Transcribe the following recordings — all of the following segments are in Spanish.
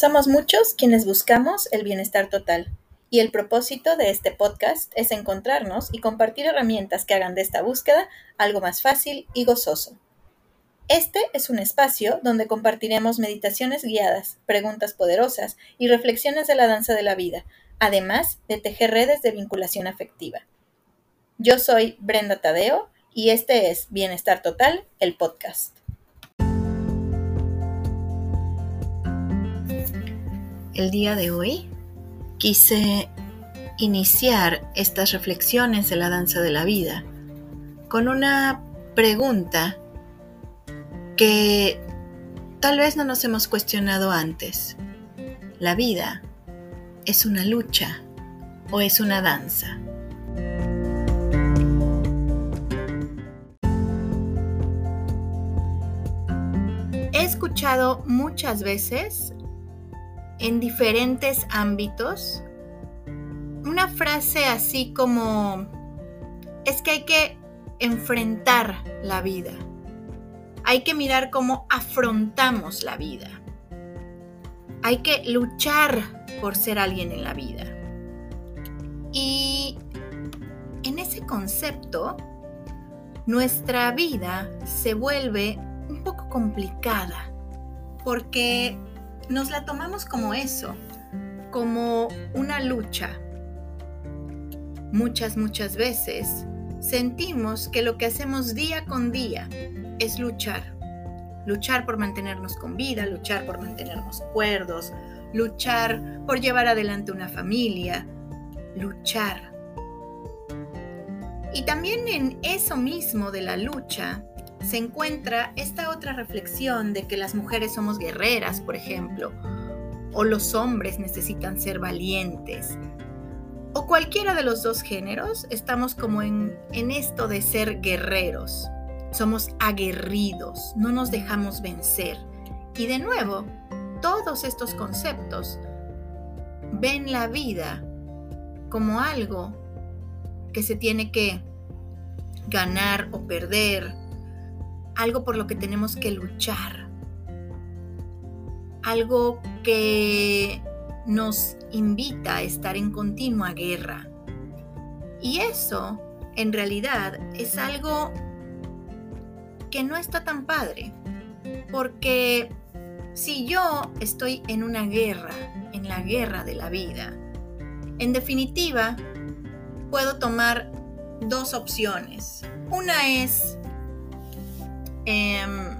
Somos muchos quienes buscamos el bienestar total y el propósito de este podcast es encontrarnos y compartir herramientas que hagan de esta búsqueda algo más fácil y gozoso. Este es un espacio donde compartiremos meditaciones guiadas, preguntas poderosas y reflexiones de la danza de la vida, además de tejer redes de vinculación afectiva. Yo soy Brenda Tadeo y este es Bienestar Total, el podcast. El día de hoy quise iniciar estas reflexiones de la danza de la vida con una pregunta que tal vez no nos hemos cuestionado antes. ¿La vida es una lucha o es una danza? He escuchado muchas veces en diferentes ámbitos. Una frase así como, es que hay que enfrentar la vida. Hay que mirar cómo afrontamos la vida. Hay que luchar por ser alguien en la vida. Y en ese concepto, nuestra vida se vuelve un poco complicada porque nos la tomamos como eso, como una lucha. Muchas, muchas veces sentimos que lo que hacemos día con día es luchar. Luchar por mantenernos con vida, luchar por mantenernos cuerdos, luchar por llevar adelante una familia, luchar. Y también en eso mismo de la lucha se encuentra esta otra reflexión de que las mujeres somos guerreras, por ejemplo, o los hombres necesitan ser valientes, o cualquiera de los dos géneros, estamos como en, en esto de ser guerreros. Somos aguerridos, no nos dejamos vencer. Y de nuevo, todos estos conceptos ven la vida como algo que se tiene que ganar o perder, algo por lo que tenemos que luchar, algo que nos invita a estar en continua guerra. Y eso, en realidad, es algo que no está tan padre, porque si yo estoy en una guerra, en la guerra de la vida, en definitiva, puedo tomar dos opciones. Una es Em,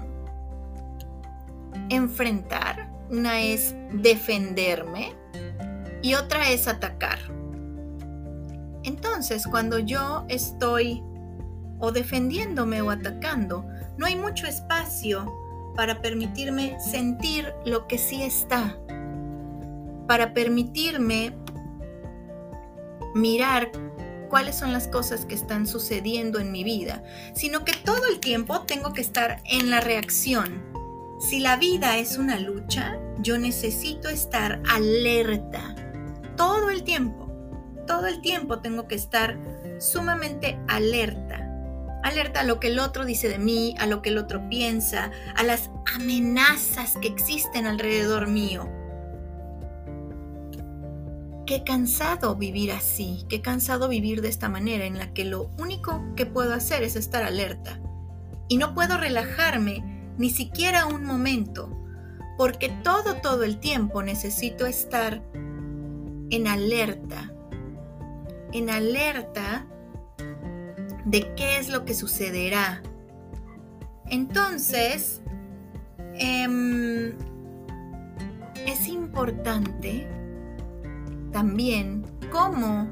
enfrentar, una es defenderme y otra es atacar. Entonces, cuando yo estoy o defendiéndome o atacando, no hay mucho espacio para permitirme sentir lo que sí está, para permitirme mirar cuáles son las cosas que están sucediendo en mi vida, sino que todo el tiempo tengo que estar en la reacción. Si la vida es una lucha, yo necesito estar alerta todo el tiempo. Todo el tiempo tengo que estar sumamente alerta. Alerta a lo que el otro dice de mí, a lo que el otro piensa, a las amenazas que existen alrededor mío qué cansado vivir así, qué cansado vivir de esta manera en la que lo único que puedo hacer es estar alerta. Y no puedo relajarme ni siquiera un momento, porque todo, todo el tiempo necesito estar en alerta, en alerta de qué es lo que sucederá. Entonces, em, es importante también cómo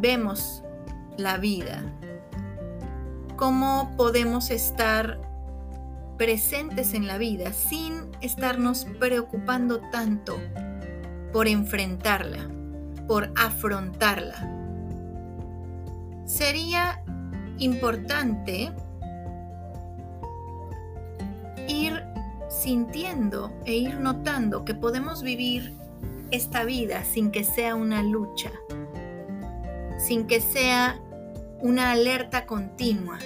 vemos la vida, cómo podemos estar presentes en la vida sin estarnos preocupando tanto por enfrentarla, por afrontarla. Sería importante ir sintiendo e ir notando que podemos vivir esta vida sin que sea una lucha, sin que sea una alerta continua,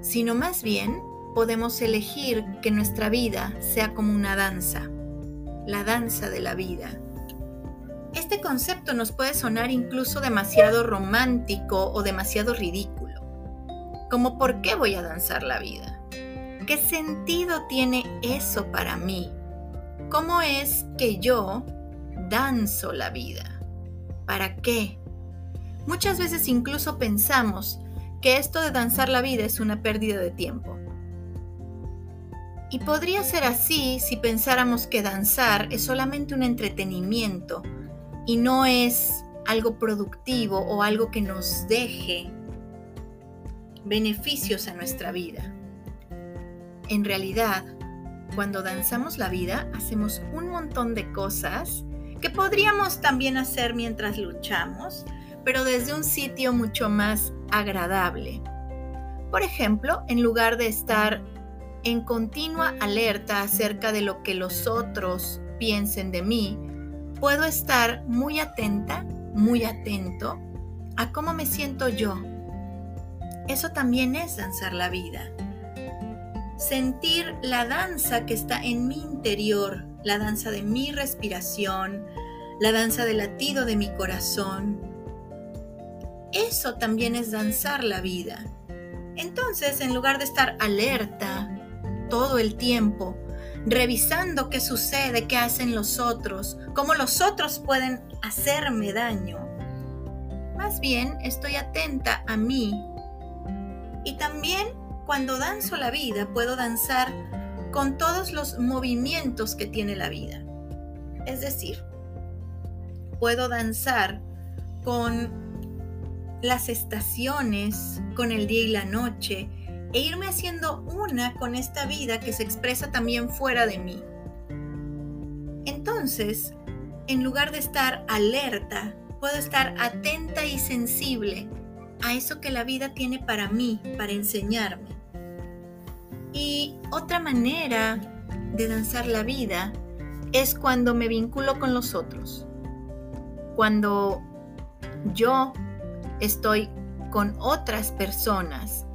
sino más bien podemos elegir que nuestra vida sea como una danza, la danza de la vida. Este concepto nos puede sonar incluso demasiado romántico o demasiado ridículo. Como ¿por qué voy a danzar la vida? ¿Qué sentido tiene eso para mí? ¿Cómo es que yo danzo la vida? ¿Para qué? Muchas veces incluso pensamos que esto de danzar la vida es una pérdida de tiempo. Y podría ser así si pensáramos que danzar es solamente un entretenimiento y no es algo productivo o algo que nos deje beneficios a nuestra vida. En realidad, cuando danzamos la vida, hacemos un montón de cosas que podríamos también hacer mientras luchamos, pero desde un sitio mucho más agradable. Por ejemplo, en lugar de estar en continua alerta acerca de lo que los otros piensen de mí, puedo estar muy atenta, muy atento a cómo me siento yo. Eso también es danzar la vida. Sentir la danza que está en mi interior, la danza de mi respiración, la danza del latido de mi corazón. Eso también es danzar la vida. Entonces, en lugar de estar alerta, todo el tiempo, revisando qué sucede, qué hacen los otros, cómo los otros pueden hacerme daño. Más bien estoy atenta a mí. Y también cuando danzo la vida puedo danzar con todos los movimientos que tiene la vida. Es decir, puedo danzar con las estaciones, con el día y la noche, e irme haciendo una con esta vida que se expresa también fuera de mí. Entonces, en lugar de estar alerta, puedo estar atenta y sensible a eso que la vida tiene para mí, para enseñarme. Y otra manera de danzar la vida es cuando me vinculo con los otros. Cuando yo estoy con otras personas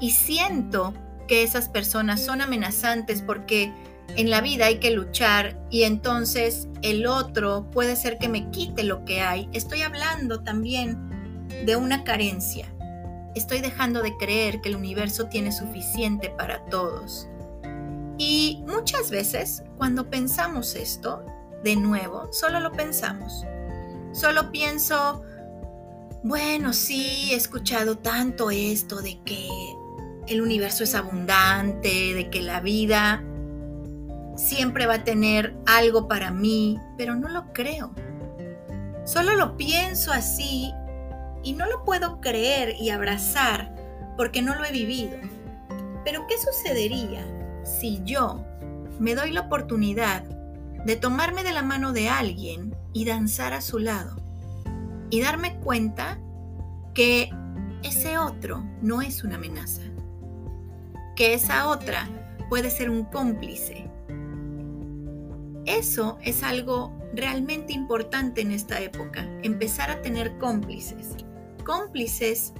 y siento que esas personas son amenazantes porque en la vida hay que luchar y entonces el otro puede ser que me quite lo que hay. Estoy hablando también de una carencia. Estoy dejando de creer que el universo tiene suficiente para todos. Y muchas veces cuando pensamos esto, de nuevo, solo lo pensamos. Solo pienso, bueno, sí, he escuchado tanto esto de que el universo es abundante, de que la vida siempre va a tener algo para mí, pero no lo creo. Solo lo pienso así y no lo puedo creer y abrazar porque no lo he vivido. Pero ¿qué sucedería si yo me doy la oportunidad de tomarme de la mano de alguien y danzar a su lado? Y darme cuenta que ese otro no es una amenaza que esa otra puede ser un cómplice. Eso es algo realmente importante en esta época, empezar a tener cómplices. Cómplices,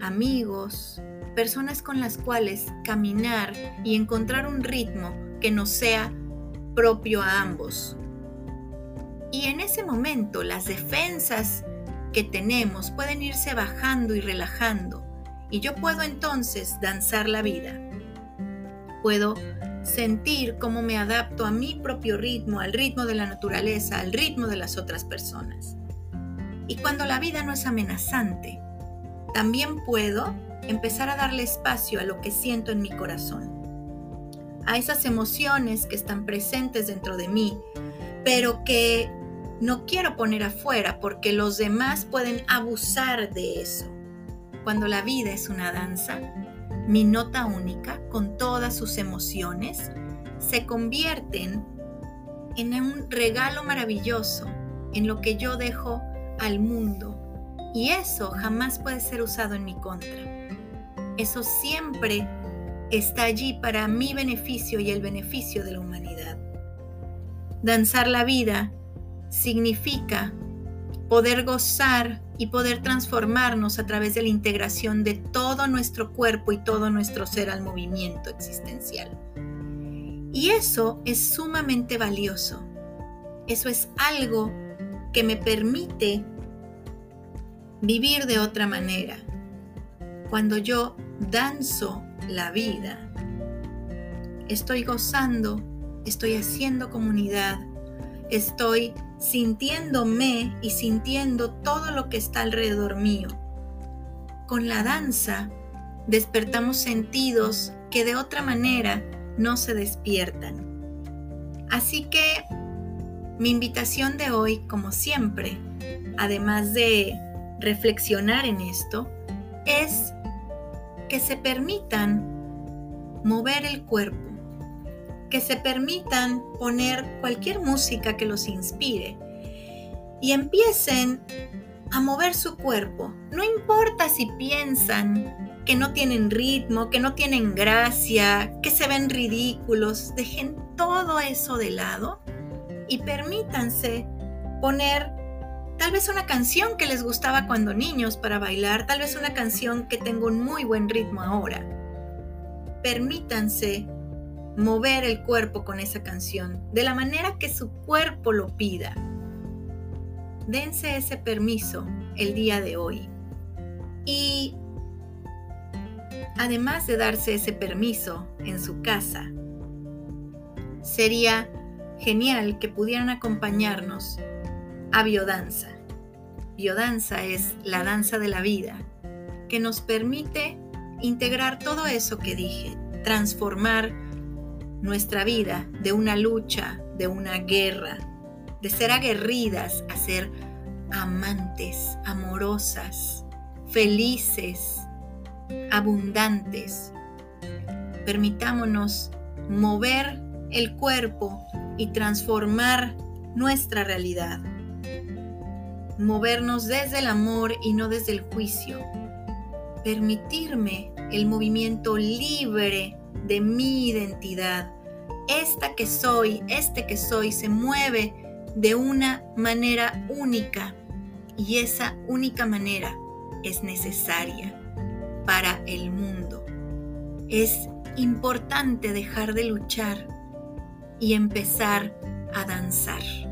amigos, personas con las cuales caminar y encontrar un ritmo que nos sea propio a ambos. Y en ese momento las defensas que tenemos pueden irse bajando y relajando y yo puedo entonces danzar la vida. Puedo sentir cómo me adapto a mi propio ritmo, al ritmo de la naturaleza, al ritmo de las otras personas. Y cuando la vida no es amenazante, también puedo empezar a darle espacio a lo que siento en mi corazón, a esas emociones que están presentes dentro de mí, pero que no quiero poner afuera porque los demás pueden abusar de eso. Cuando la vida es una danza, mi nota única, con todas sus emociones, se convierten en un regalo maravilloso, en lo que yo dejo al mundo. Y eso jamás puede ser usado en mi contra. Eso siempre está allí para mi beneficio y el beneficio de la humanidad. Danzar la vida significa poder gozar y poder transformarnos a través de la integración de todo nuestro cuerpo y todo nuestro ser al movimiento existencial. Y eso es sumamente valioso. Eso es algo que me permite vivir de otra manera. Cuando yo danzo la vida, estoy gozando, estoy haciendo comunidad, estoy sintiéndome y sintiendo todo lo que está alrededor mío. Con la danza despertamos sentidos que de otra manera no se despiertan. Así que mi invitación de hoy, como siempre, además de reflexionar en esto, es que se permitan mover el cuerpo, que se permitan poner cualquier música que los inspire y empiecen a mover su cuerpo. No importa si piensan que no tienen ritmo, que no tienen gracia, que se ven ridículos, dejen todo eso de lado y permítanse poner tal vez una canción que les gustaba cuando niños para bailar, tal vez una canción que tenga un muy buen ritmo ahora. Permítanse mover el cuerpo con esa canción de la manera que su cuerpo lo pida. Dense ese permiso el día de hoy. Y además de darse ese permiso en su casa, sería genial que pudieran acompañarnos a biodanza. Biodanza es la danza de la vida que nos permite integrar todo eso que dije, transformar nuestra vida de una lucha, de una guerra, de ser aguerridas a ser amantes, amorosas, felices, abundantes. Permitámonos mover el cuerpo y transformar nuestra realidad. Movernos desde el amor y no desde el juicio. Permitirme el movimiento libre de mi identidad. Esta que soy, este que soy, se mueve de una manera única y esa única manera es necesaria para el mundo. Es importante dejar de luchar y empezar a danzar.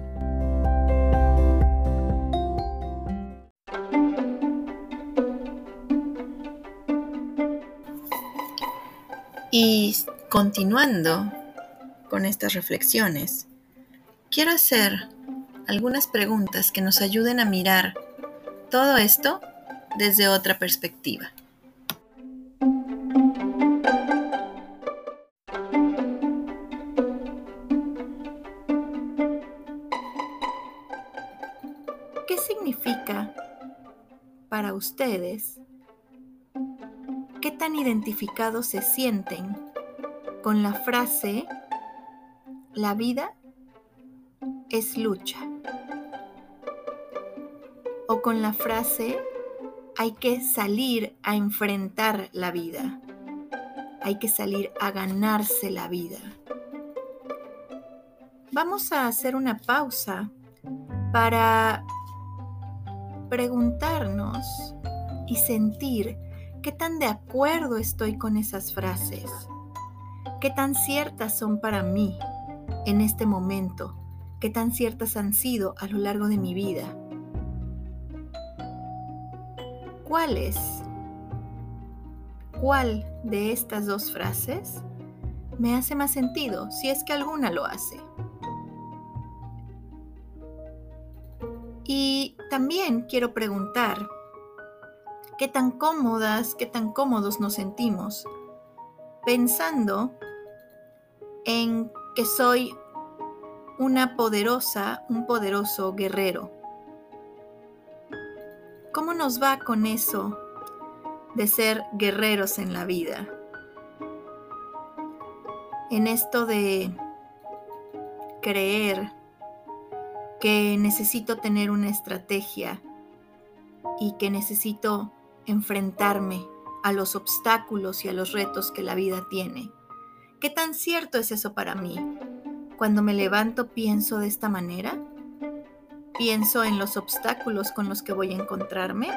Y continuando con estas reflexiones, quiero hacer algunas preguntas que nos ayuden a mirar todo esto desde otra perspectiva. ¿Qué significa para ustedes ¿Qué tan identificados se sienten con la frase la vida es lucha? O con la frase hay que salir a enfrentar la vida. Hay que salir a ganarse la vida. Vamos a hacer una pausa para preguntarnos y sentir ¿Qué tan de acuerdo estoy con esas frases? ¿Qué tan ciertas son para mí en este momento? ¿Qué tan ciertas han sido a lo largo de mi vida? ¿Cuáles? ¿Cuál de estas dos frases me hace más sentido si es que alguna lo hace? Y también quiero preguntar, qué tan cómodas, qué tan cómodos nos sentimos, pensando en que soy una poderosa, un poderoso guerrero. ¿Cómo nos va con eso de ser guerreros en la vida? En esto de creer que necesito tener una estrategia y que necesito enfrentarme a los obstáculos y a los retos que la vida tiene. ¿Qué tan cierto es eso para mí? Cuando me levanto pienso de esta manera. Pienso en los obstáculos con los que voy a encontrarme.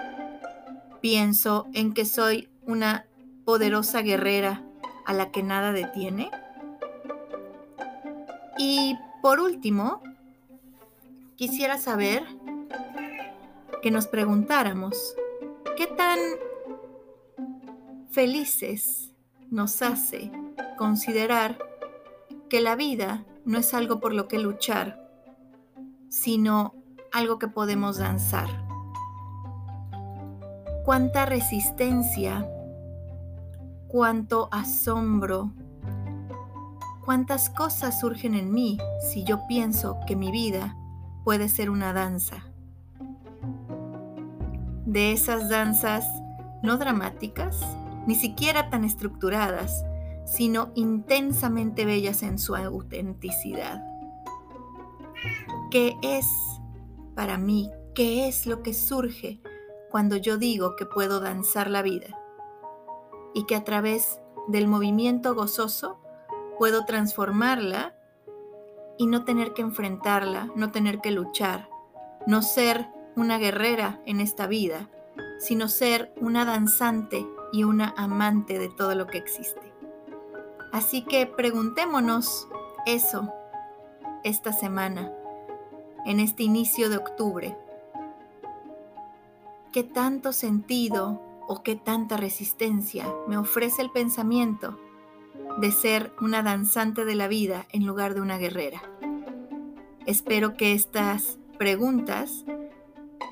Pienso en que soy una poderosa guerrera a la que nada detiene. Y por último, quisiera saber que nos preguntáramos, ¿qué tan felices nos hace considerar que la vida no es algo por lo que luchar, sino algo que podemos danzar? ¿Cuánta resistencia, cuánto asombro, cuántas cosas surgen en mí si yo pienso que mi vida puede ser una danza? De esas danzas no dramáticas, ni siquiera tan estructuradas, sino intensamente bellas en su autenticidad. ¿Qué es para mí? ¿Qué es lo que surge cuando yo digo que puedo danzar la vida? Y que a través del movimiento gozoso puedo transformarla y no tener que enfrentarla, no tener que luchar, no ser una guerrera en esta vida, sino ser una danzante y una amante de todo lo que existe. Así que preguntémonos eso esta semana, en este inicio de octubre. ¿Qué tanto sentido o qué tanta resistencia me ofrece el pensamiento de ser una danzante de la vida en lugar de una guerrera? Espero que estas preguntas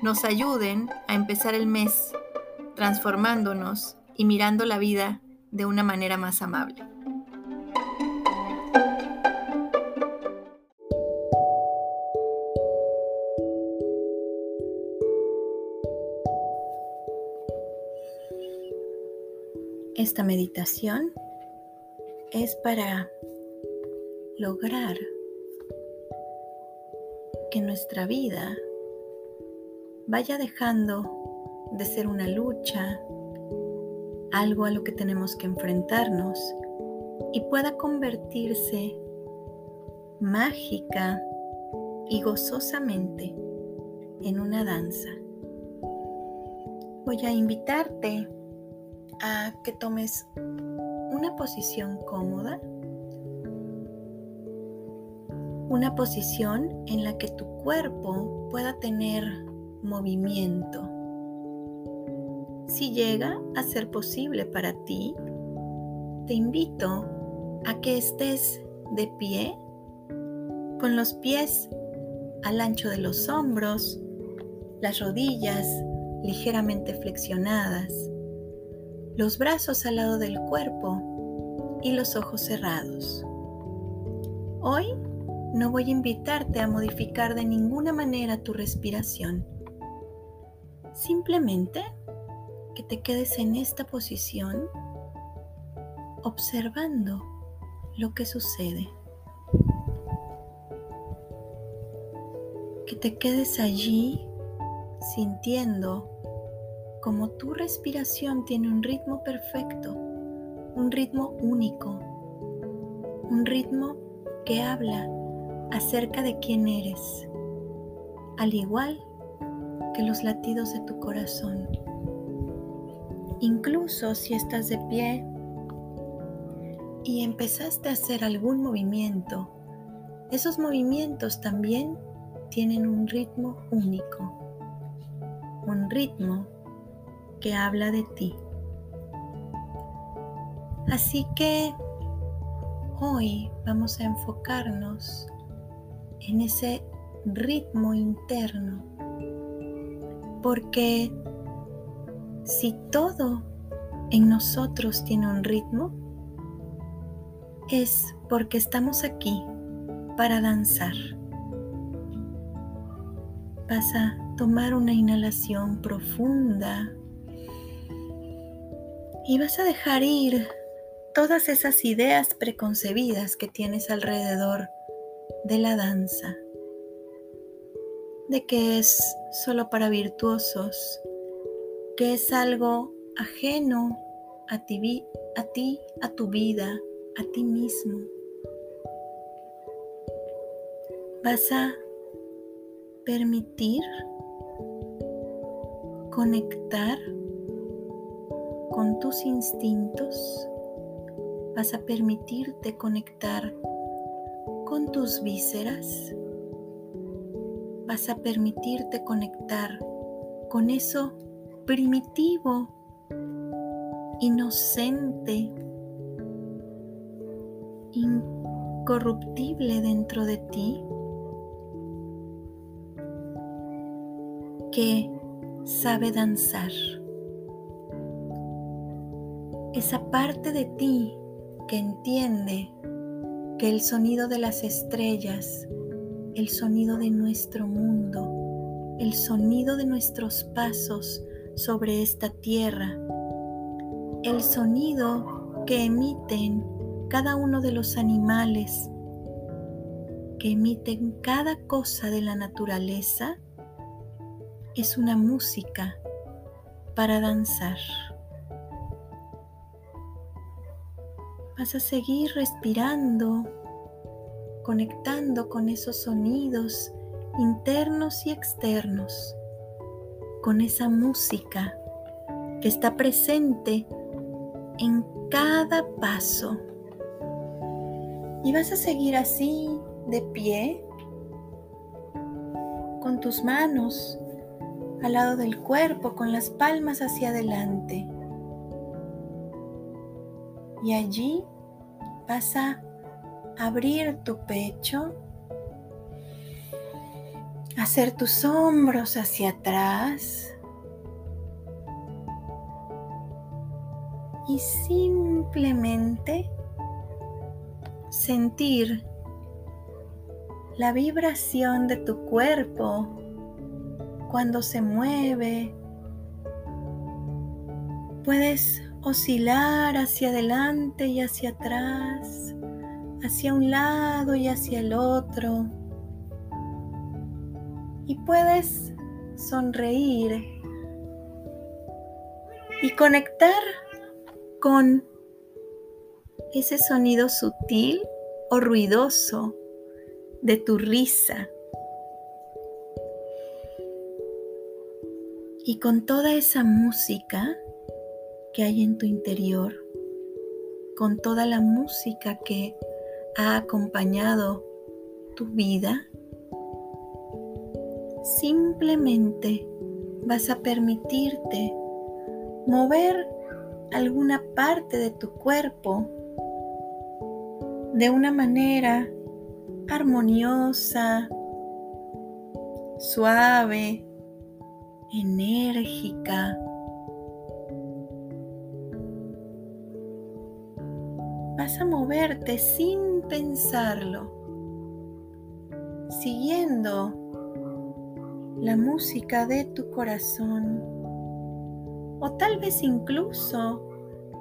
nos ayuden a empezar el mes transformándonos y mirando la vida de una manera más amable. Esta meditación es para lograr que nuestra vida vaya dejando de ser una lucha, algo a lo que tenemos que enfrentarnos y pueda convertirse mágica y gozosamente en una danza. Voy a invitarte a que tomes una posición cómoda, una posición en la que tu cuerpo pueda tener movimiento. Si llega a ser posible para ti, te invito a que estés de pie, con los pies al ancho de los hombros, las rodillas ligeramente flexionadas, los brazos al lado del cuerpo y los ojos cerrados. Hoy no voy a invitarte a modificar de ninguna manera tu respiración. Simplemente que te quedes en esta posición observando lo que sucede. Que te quedes allí sintiendo como tu respiración tiene un ritmo perfecto, un ritmo único, un ritmo que habla acerca de quién eres, al igual los latidos de tu corazón. Incluso si estás de pie y empezaste a hacer algún movimiento, esos movimientos también tienen un ritmo único, un ritmo que habla de ti. Así que hoy vamos a enfocarnos en ese ritmo interno. Porque si todo en nosotros tiene un ritmo, es porque estamos aquí para danzar. Vas a tomar una inhalación profunda y vas a dejar ir todas esas ideas preconcebidas que tienes alrededor de la danza, de que es solo para virtuosos, que es algo ajeno a ti, a ti, a tu vida, a ti mismo. Vas a permitir conectar con tus instintos, vas a permitirte conectar con tus vísceras, vas a permitirte conectar con eso primitivo, inocente, incorruptible dentro de ti, que sabe danzar. Esa parte de ti que entiende que el sonido de las estrellas, el sonido de nuestro mundo, el sonido de nuestros pasos sobre esta tierra, el sonido que emiten cada uno de los animales, que emiten cada cosa de la naturaleza, es una música para danzar. Vas a seguir respirando, conectando con esos sonidos internos y externos, con esa música que está presente en cada paso. Y vas a seguir así, de pie, con tus manos al lado del cuerpo, con las palmas hacia adelante. Y allí vas a abrir tu pecho, hacer tus hombros hacia atrás y simplemente sentir la vibración de tu cuerpo cuando se mueve. Puedes oscilar hacia adelante y hacia atrás, hacia un lado y hacia el otro. Y puedes sonreír y conectar con ese sonido sutil o ruidoso de tu risa. Y con toda esa música que hay en tu interior, con toda la música que ha acompañado tu vida, simplemente vas a permitirte mover alguna parte de tu cuerpo de una manera armoniosa, suave, enérgica. Vas a moverte sin pensarlo, siguiendo la música de tu corazón o tal vez incluso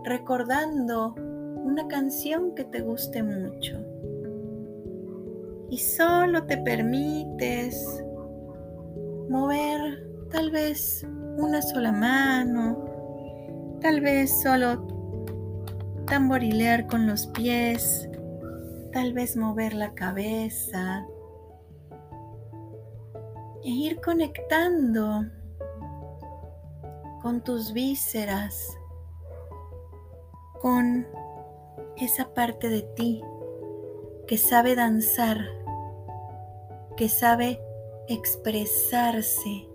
recordando una canción que te guste mucho. Y solo te permites mover tal vez una sola mano, tal vez solo tamborilear con los pies, tal vez mover la cabeza e ir conectando con tus vísceras, con esa parte de ti que sabe danzar, que sabe expresarse,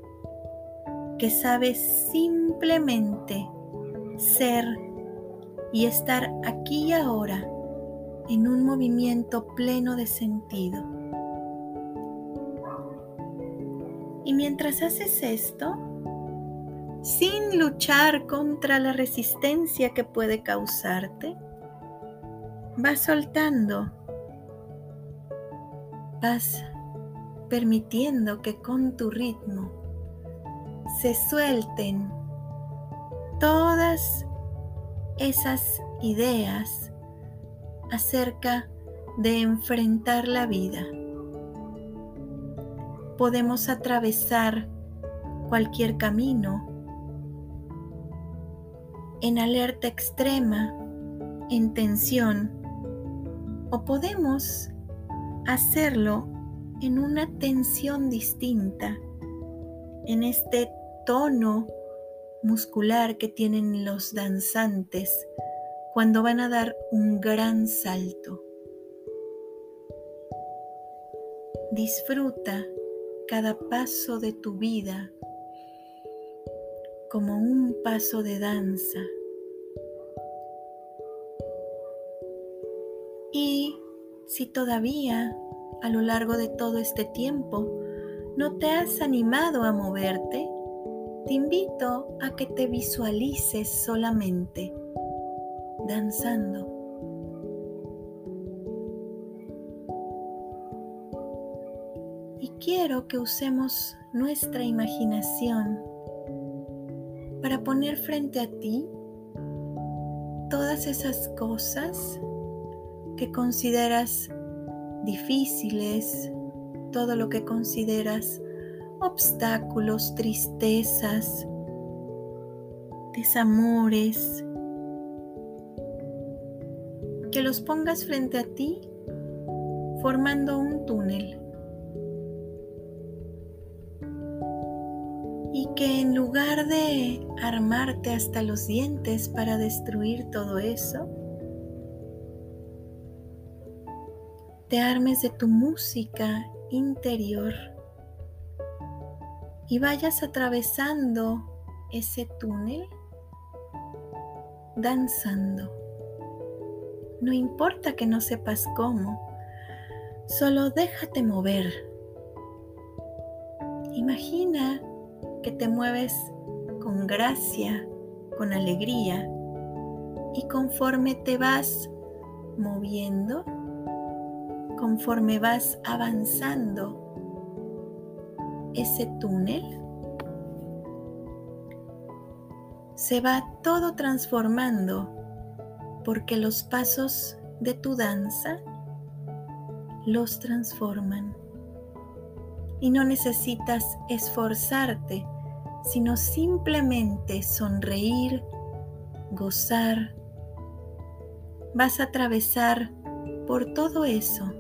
que sabe simplemente ser y estar aquí y ahora en un movimiento pleno de sentido. Y mientras haces esto, sin luchar contra la resistencia que puede causarte, vas soltando, vas permitiendo que con tu ritmo se suelten todas esas ideas acerca de enfrentar la vida. Podemos atravesar cualquier camino en alerta extrema, en tensión, o podemos hacerlo en una tensión distinta, en este tono muscular que tienen los danzantes cuando van a dar un gran salto. Disfruta cada paso de tu vida como un paso de danza. Y si todavía a lo largo de todo este tiempo no te has animado a moverte, te invito a que te visualices solamente danzando. Y quiero que usemos nuestra imaginación para poner frente a ti todas esas cosas que consideras difíciles, todo lo que consideras obstáculos, tristezas, desamores, que los pongas frente a ti formando un túnel. Y que en lugar de armarte hasta los dientes para destruir todo eso, te armes de tu música interior y vayas atravesando ese túnel danzando. No importa que no sepas cómo, solo déjate mover. Imagina que te mueves con gracia, con alegría y conforme te vas moviendo, conforme vas avanzando ese túnel, se va todo transformando porque los pasos de tu danza los transforman. Y no necesitas esforzarte, sino simplemente sonreír, gozar. Vas a atravesar por todo eso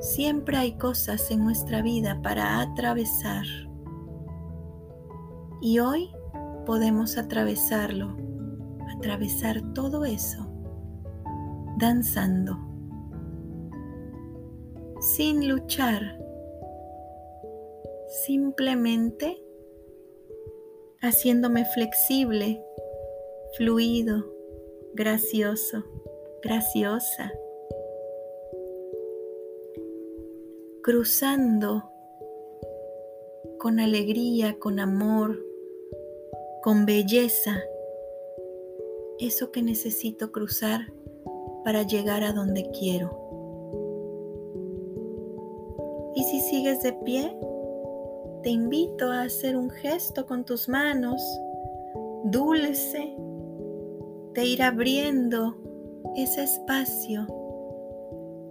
Siempre hay cosas en nuestra vida para atravesar. Y hoy podemos atravesarlo, atravesar todo eso, danzando, sin luchar, simplemente haciéndome flexible, fluido, gracioso, graciosa. cruzando con alegría, con amor, con belleza, eso que necesito cruzar para llegar a donde quiero. Y si sigues de pie, te invito a hacer un gesto con tus manos, dulce, de ir abriendo ese espacio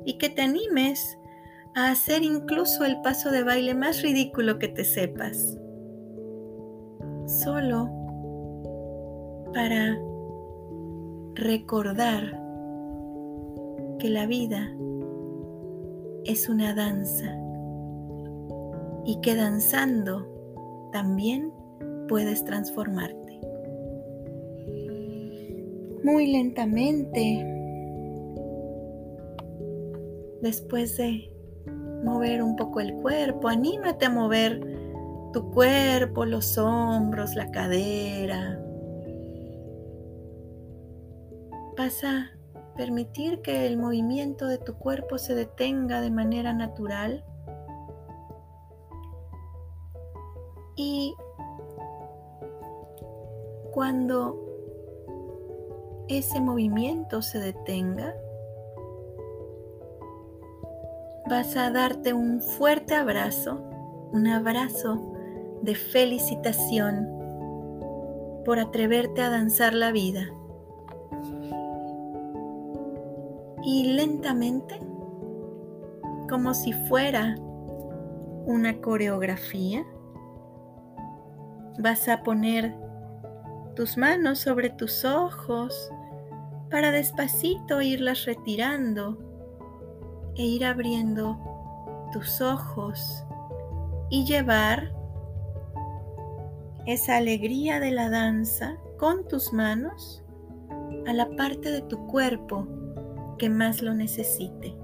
y que te animes a hacer incluso el paso de baile más ridículo que te sepas. Solo para recordar que la vida es una danza y que danzando también puedes transformarte. Muy lentamente, después de mover un poco el cuerpo, anímate a mover tu cuerpo, los hombros, la cadera. Vas a permitir que el movimiento de tu cuerpo se detenga de manera natural. Y cuando ese movimiento se detenga, vas a darte un fuerte abrazo, un abrazo de felicitación por atreverte a danzar la vida. Y lentamente, como si fuera una coreografía, vas a poner tus manos sobre tus ojos para despacito irlas retirando e ir abriendo tus ojos y llevar esa alegría de la danza con tus manos a la parte de tu cuerpo que más lo necesite.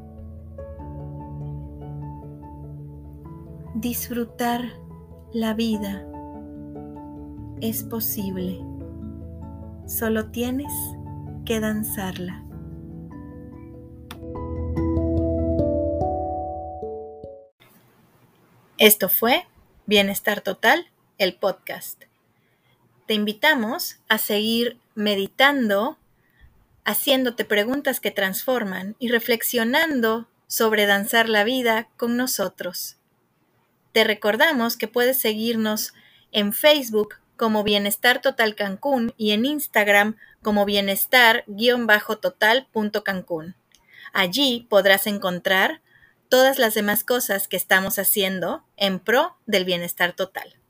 disfrutar la vida es posible. Solo tienes que danzarla. Esto fue Bienestar Total, el podcast. Te invitamos a seguir meditando, haciéndote preguntas que transforman y reflexionando sobre danzar la vida con nosotros. Te recordamos que puedes seguirnos en Facebook como Bienestar Total Cancún y en Instagram como bienestar-total.cancún. Allí podrás encontrar todas las demás cosas que estamos haciendo en pro del bienestar total.